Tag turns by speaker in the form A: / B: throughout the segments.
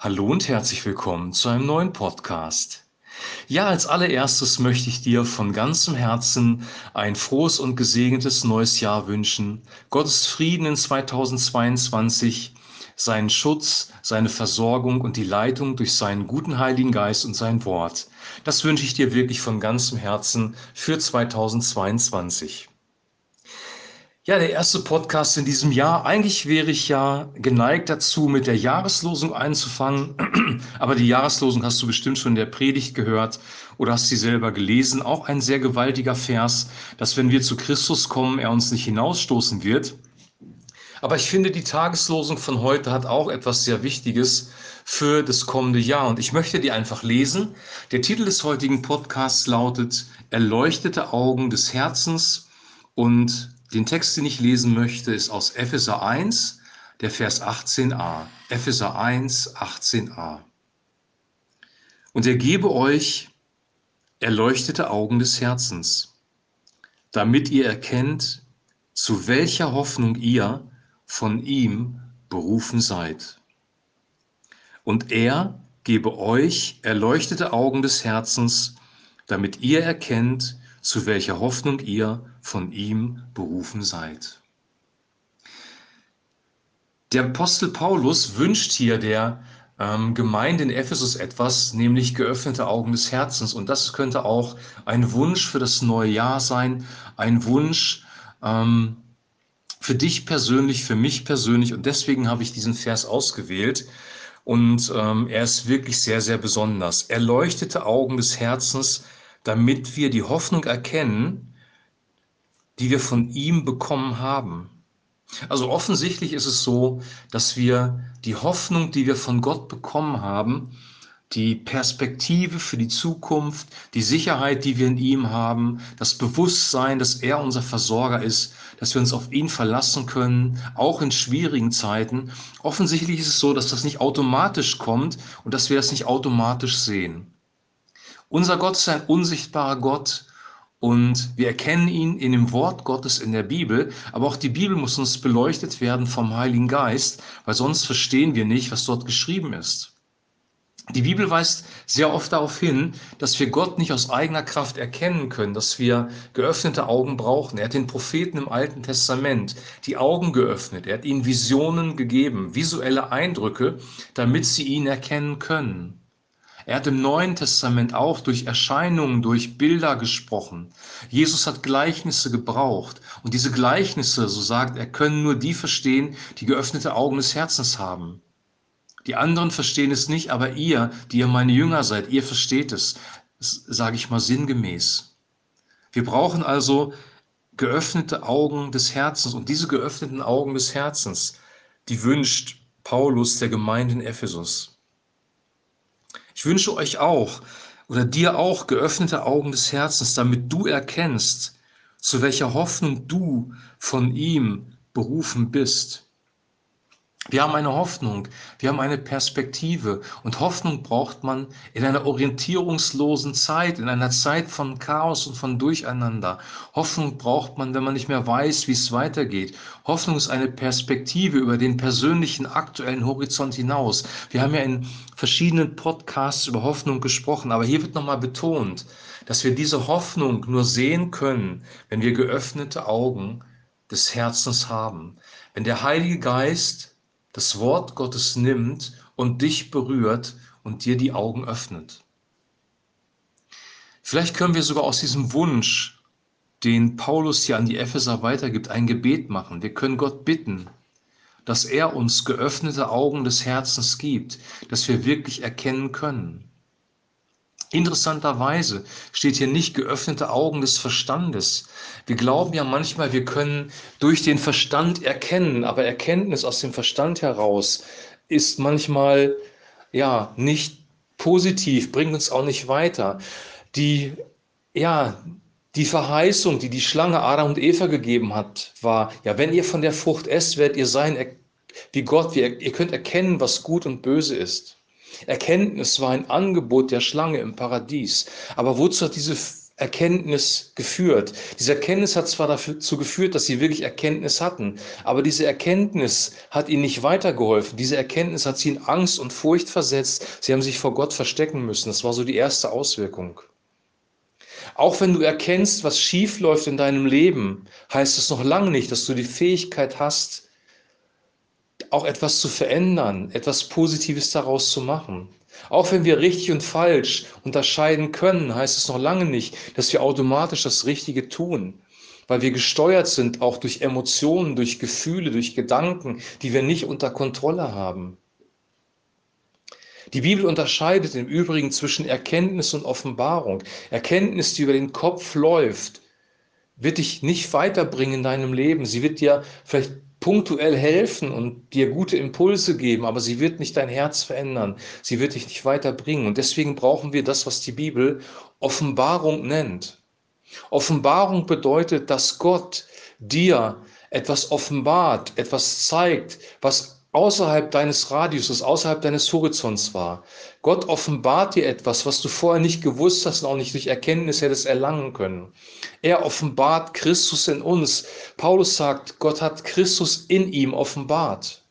A: Hallo und herzlich willkommen zu einem neuen Podcast. Ja, als allererstes möchte ich dir von ganzem Herzen ein frohes und gesegnetes neues Jahr wünschen. Gottes Frieden in 2022, seinen Schutz, seine Versorgung und die Leitung durch seinen guten Heiligen Geist und sein Wort. Das wünsche ich dir wirklich von ganzem Herzen für 2022. Ja, der erste Podcast in diesem Jahr. Eigentlich wäre ich ja geneigt dazu, mit der Jahreslosung einzufangen. Aber die Jahreslosung hast du bestimmt schon in der Predigt gehört oder hast sie selber gelesen. Auch ein sehr gewaltiger Vers, dass wenn wir zu Christus kommen, er uns nicht hinausstoßen wird. Aber ich finde, die Tageslosung von heute hat auch etwas sehr Wichtiges für das kommende Jahr. Und ich möchte die einfach lesen. Der Titel des heutigen Podcasts lautet Erleuchtete Augen des Herzens und den Text, den ich lesen möchte, ist aus Epheser 1, der Vers 18a. Epheser 1, 18a. Und er gebe euch erleuchtete Augen des Herzens, damit ihr erkennt, zu welcher Hoffnung ihr von ihm berufen seid. Und er gebe euch erleuchtete Augen des Herzens, damit ihr erkennt, zu welcher Hoffnung ihr von ihm berufen seid. Der Apostel Paulus wünscht hier der ähm, Gemeinde in Ephesus etwas, nämlich geöffnete Augen des Herzens. Und das könnte auch ein Wunsch für das neue Jahr sein, ein Wunsch ähm, für dich persönlich, für mich persönlich. Und deswegen habe ich diesen Vers ausgewählt. Und ähm, er ist wirklich sehr, sehr besonders. Erleuchtete Augen des Herzens, damit wir die Hoffnung erkennen, die wir von ihm bekommen haben. Also offensichtlich ist es so, dass wir die Hoffnung, die wir von Gott bekommen haben, die Perspektive für die Zukunft, die Sicherheit, die wir in ihm haben, das Bewusstsein, dass er unser Versorger ist, dass wir uns auf ihn verlassen können, auch in schwierigen Zeiten. Offensichtlich ist es so, dass das nicht automatisch kommt und dass wir das nicht automatisch sehen. Unser Gott ist ein unsichtbarer Gott und wir erkennen ihn in dem Wort Gottes in der Bibel, aber auch die Bibel muss uns beleuchtet werden vom Heiligen Geist, weil sonst verstehen wir nicht, was dort geschrieben ist. Die Bibel weist sehr oft darauf hin, dass wir Gott nicht aus eigener Kraft erkennen können, dass wir geöffnete Augen brauchen. Er hat den Propheten im Alten Testament die Augen geöffnet. Er hat ihnen Visionen gegeben, visuelle Eindrücke, damit sie ihn erkennen können. Er hat im Neuen Testament auch durch Erscheinungen, durch Bilder gesprochen. Jesus hat Gleichnisse gebraucht. Und diese Gleichnisse, so sagt er, können nur die verstehen, die geöffnete Augen des Herzens haben. Die anderen verstehen es nicht, aber ihr, die ihr meine Jünger seid, ihr versteht es, sage ich mal sinngemäß. Wir brauchen also geöffnete Augen des Herzens. Und diese geöffneten Augen des Herzens, die wünscht Paulus der Gemeinde in Ephesus. Ich wünsche euch auch oder dir auch geöffnete Augen des Herzens, damit du erkennst, zu welcher Hoffnung du von ihm berufen bist. Wir haben eine Hoffnung, wir haben eine Perspektive und Hoffnung braucht man in einer orientierungslosen Zeit, in einer Zeit von Chaos und von Durcheinander. Hoffnung braucht man, wenn man nicht mehr weiß, wie es weitergeht. Hoffnung ist eine Perspektive über den persönlichen aktuellen Horizont hinaus. Wir haben ja in verschiedenen Podcasts über Hoffnung gesprochen, aber hier wird nochmal betont, dass wir diese Hoffnung nur sehen können, wenn wir geöffnete Augen des Herzens haben. Wenn der Heilige Geist das Wort Gottes nimmt und dich berührt und dir die Augen öffnet. Vielleicht können wir sogar aus diesem Wunsch, den Paulus hier an die Epheser weitergibt, ein Gebet machen. Wir können Gott bitten, dass er uns geöffnete Augen des Herzens gibt, dass wir wirklich erkennen können. Interessanterweise steht hier nicht geöffnete Augen des Verstandes. Wir glauben ja manchmal, wir können durch den Verstand erkennen, aber Erkenntnis aus dem Verstand heraus ist manchmal ja nicht positiv, bringt uns auch nicht weiter. Die ja, die Verheißung, die die Schlange Adam und Eva gegeben hat, war, ja, wenn ihr von der Frucht esst, werdet ihr sein wie Gott, ihr könnt erkennen, was gut und böse ist. Erkenntnis war ein Angebot der Schlange im Paradies. Aber wozu hat diese Erkenntnis geführt. Diese Erkenntnis hat zwar dazu geführt, dass sie wirklich Erkenntnis hatten, aber diese Erkenntnis hat ihnen nicht weitergeholfen. Diese Erkenntnis hat sie in Angst und Furcht versetzt. Sie haben sich vor Gott verstecken müssen. Das war so die erste Auswirkung. Auch wenn du erkennst, was schief läuft in deinem Leben, heißt es noch lange nicht, dass du die Fähigkeit hast, auch etwas zu verändern, etwas Positives daraus zu machen. Auch wenn wir richtig und falsch unterscheiden können, heißt es noch lange nicht, dass wir automatisch das Richtige tun, weil wir gesteuert sind auch durch Emotionen, durch Gefühle, durch Gedanken, die wir nicht unter Kontrolle haben. Die Bibel unterscheidet im Übrigen zwischen Erkenntnis und Offenbarung. Erkenntnis, die über den Kopf läuft, wird dich nicht weiterbringen in deinem Leben. Sie wird dir vielleicht punktuell helfen und dir gute Impulse geben, aber sie wird nicht dein Herz verändern. Sie wird dich nicht weiterbringen. Und deswegen brauchen wir das, was die Bibel Offenbarung nennt. Offenbarung bedeutet, dass Gott dir etwas offenbart, etwas zeigt, was außerhalb deines Radiuses, außerhalb deines Horizonts war. Gott offenbart dir etwas, was du vorher nicht gewusst hast und auch nicht durch Erkenntnis hättest erlangen können. Er offenbart Christus in uns. Paulus sagt, Gott hat Christus in ihm offenbart.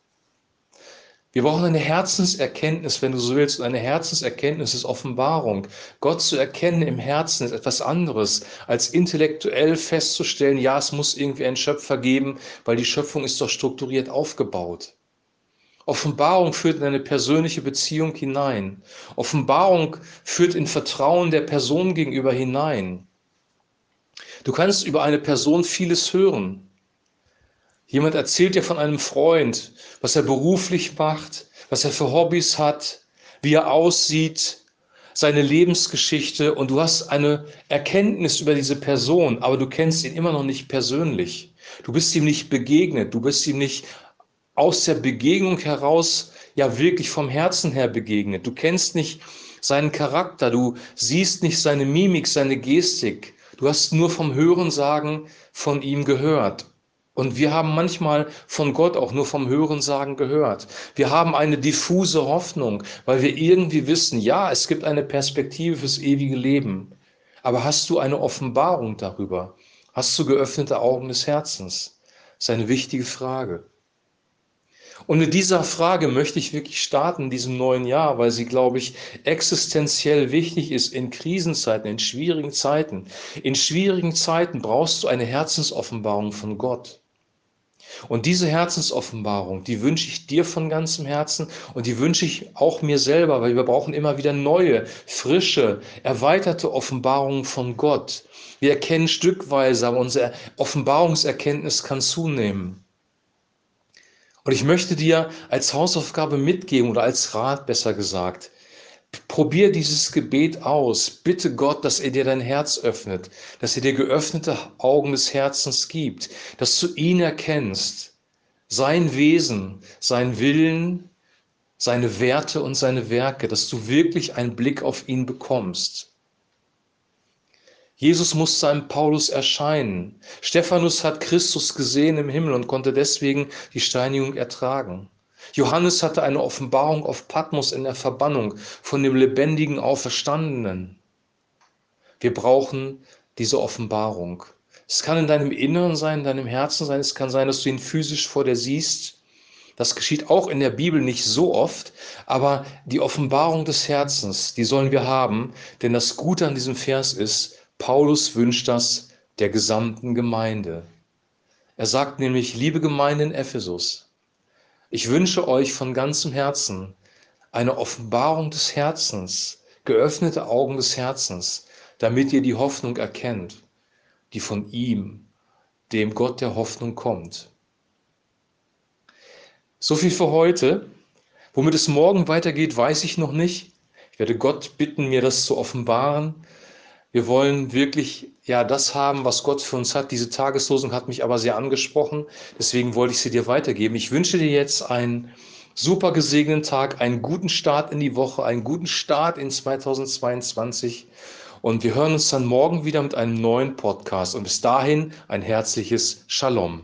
A: Wir brauchen eine Herzenserkenntnis, wenn du so willst. Und eine Herzenserkenntnis ist Offenbarung. Gott zu erkennen im Herzen ist etwas anderes, als intellektuell festzustellen, ja, es muss irgendwie einen Schöpfer geben, weil die Schöpfung ist doch strukturiert aufgebaut. Offenbarung führt in eine persönliche Beziehung hinein. Offenbarung führt in Vertrauen der Person gegenüber hinein. Du kannst über eine Person vieles hören. Jemand erzählt dir von einem Freund, was er beruflich macht, was er für Hobbys hat, wie er aussieht, seine Lebensgeschichte und du hast eine Erkenntnis über diese Person, aber du kennst ihn immer noch nicht persönlich. Du bist ihm nicht begegnet, du bist ihm nicht aus der Begegnung heraus ja wirklich vom Herzen her begegnet. Du kennst nicht seinen Charakter, du siehst nicht seine Mimik, seine Gestik. Du hast nur vom Hörensagen von ihm gehört. Und wir haben manchmal von Gott auch nur vom Hörensagen gehört. Wir haben eine diffuse Hoffnung, weil wir irgendwie wissen, ja, es gibt eine Perspektive fürs ewige Leben. Aber hast du eine Offenbarung darüber? Hast du geöffnete Augen des Herzens? Das ist eine wichtige Frage. Und mit dieser Frage möchte ich wirklich starten in diesem neuen Jahr, weil sie, glaube ich, existenziell wichtig ist in Krisenzeiten, in schwierigen Zeiten. In schwierigen Zeiten brauchst du eine Herzensoffenbarung von Gott. Und diese Herzensoffenbarung, die wünsche ich dir von ganzem Herzen und die wünsche ich auch mir selber, weil wir brauchen immer wieder neue, frische, erweiterte Offenbarungen von Gott. Wir erkennen stückweise, aber unsere Offenbarungserkenntnis kann zunehmen. Und ich möchte dir als Hausaufgabe mitgeben oder als Rat besser gesagt, probier dieses Gebet aus. Bitte Gott, dass er dir dein Herz öffnet, dass er dir geöffnete Augen des Herzens gibt, dass du ihn erkennst, sein Wesen, sein Willen, seine Werte und seine Werke, dass du wirklich einen Blick auf ihn bekommst. Jesus muss seinem Paulus erscheinen. Stephanus hat Christus gesehen im Himmel und konnte deswegen die Steinigung ertragen. Johannes hatte eine Offenbarung auf Patmos in der Verbannung von dem lebendigen Auferstandenen. Wir brauchen diese Offenbarung. Es kann in deinem Inneren sein, in deinem Herzen sein, es kann sein, dass du ihn physisch vor dir siehst. Das geschieht auch in der Bibel nicht so oft, aber die Offenbarung des Herzens, die sollen wir haben, denn das Gute an diesem Vers ist, Paulus wünscht das der gesamten Gemeinde. Er sagt nämlich, liebe Gemeinde in Ephesus, ich wünsche euch von ganzem Herzen eine Offenbarung des Herzens, geöffnete Augen des Herzens, damit ihr die Hoffnung erkennt, die von ihm, dem Gott der Hoffnung kommt. So viel für heute. Womit es morgen weitergeht, weiß ich noch nicht. Ich werde Gott bitten, mir das zu offenbaren. Wir wollen wirklich ja das haben, was Gott für uns hat. Diese Tageslosung hat mich aber sehr angesprochen. Deswegen wollte ich sie dir weitergeben. Ich wünsche dir jetzt einen super gesegneten Tag, einen guten Start in die Woche, einen guten Start in 2022. Und wir hören uns dann morgen wieder mit einem neuen Podcast. Und bis dahin ein herzliches Shalom.